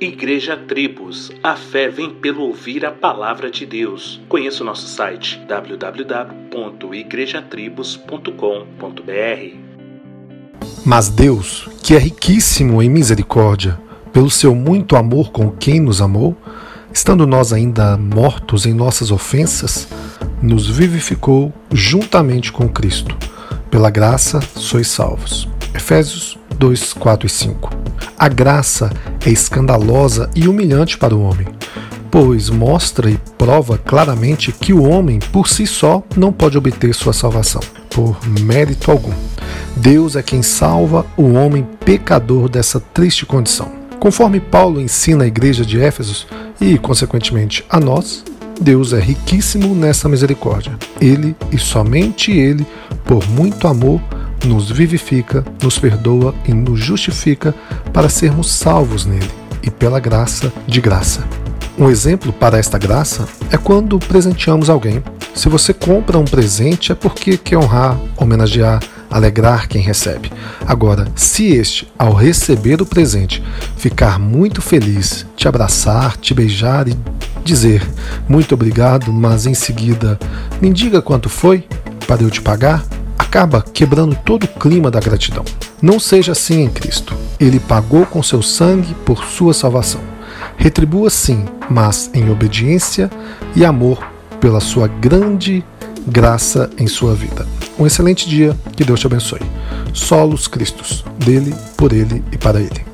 Igreja Tribos, a fé vem pelo ouvir a palavra de Deus. Conheça o nosso site www.igrejatribos.com.br. Mas Deus, que é riquíssimo em misericórdia, pelo seu muito amor com quem nos amou, estando nós ainda mortos em nossas ofensas, nos vivificou juntamente com Cristo. Pela graça sois salvos. Efésios 2, 4 e 5. A graça é escandalosa e humilhante para o homem, pois mostra e prova claramente que o homem por si só não pode obter sua salvação, por mérito algum. Deus é quem salva o homem pecador dessa triste condição. Conforme Paulo ensina a igreja de Éfesos e, consequentemente, a nós, Deus é riquíssimo nessa misericórdia. Ele e somente Ele, por muito amor, nos vivifica, nos perdoa e nos justifica para sermos salvos nele e pela graça de graça. Um exemplo para esta graça é quando presenteamos alguém. Se você compra um presente é porque quer honrar, homenagear, alegrar quem recebe. Agora, se este, ao receber o presente, ficar muito feliz, te abraçar, te beijar e dizer muito obrigado, mas em seguida me diga quanto foi para eu te pagar, acaba quebrando todo o clima da gratidão. Não seja assim em Cristo. Ele pagou com seu sangue por sua salvação. Retribua sim, mas em obediência e amor pela sua grande graça em sua vida. Um excelente dia, que Deus te abençoe. Solos Cristos, dele, por ele e para ele.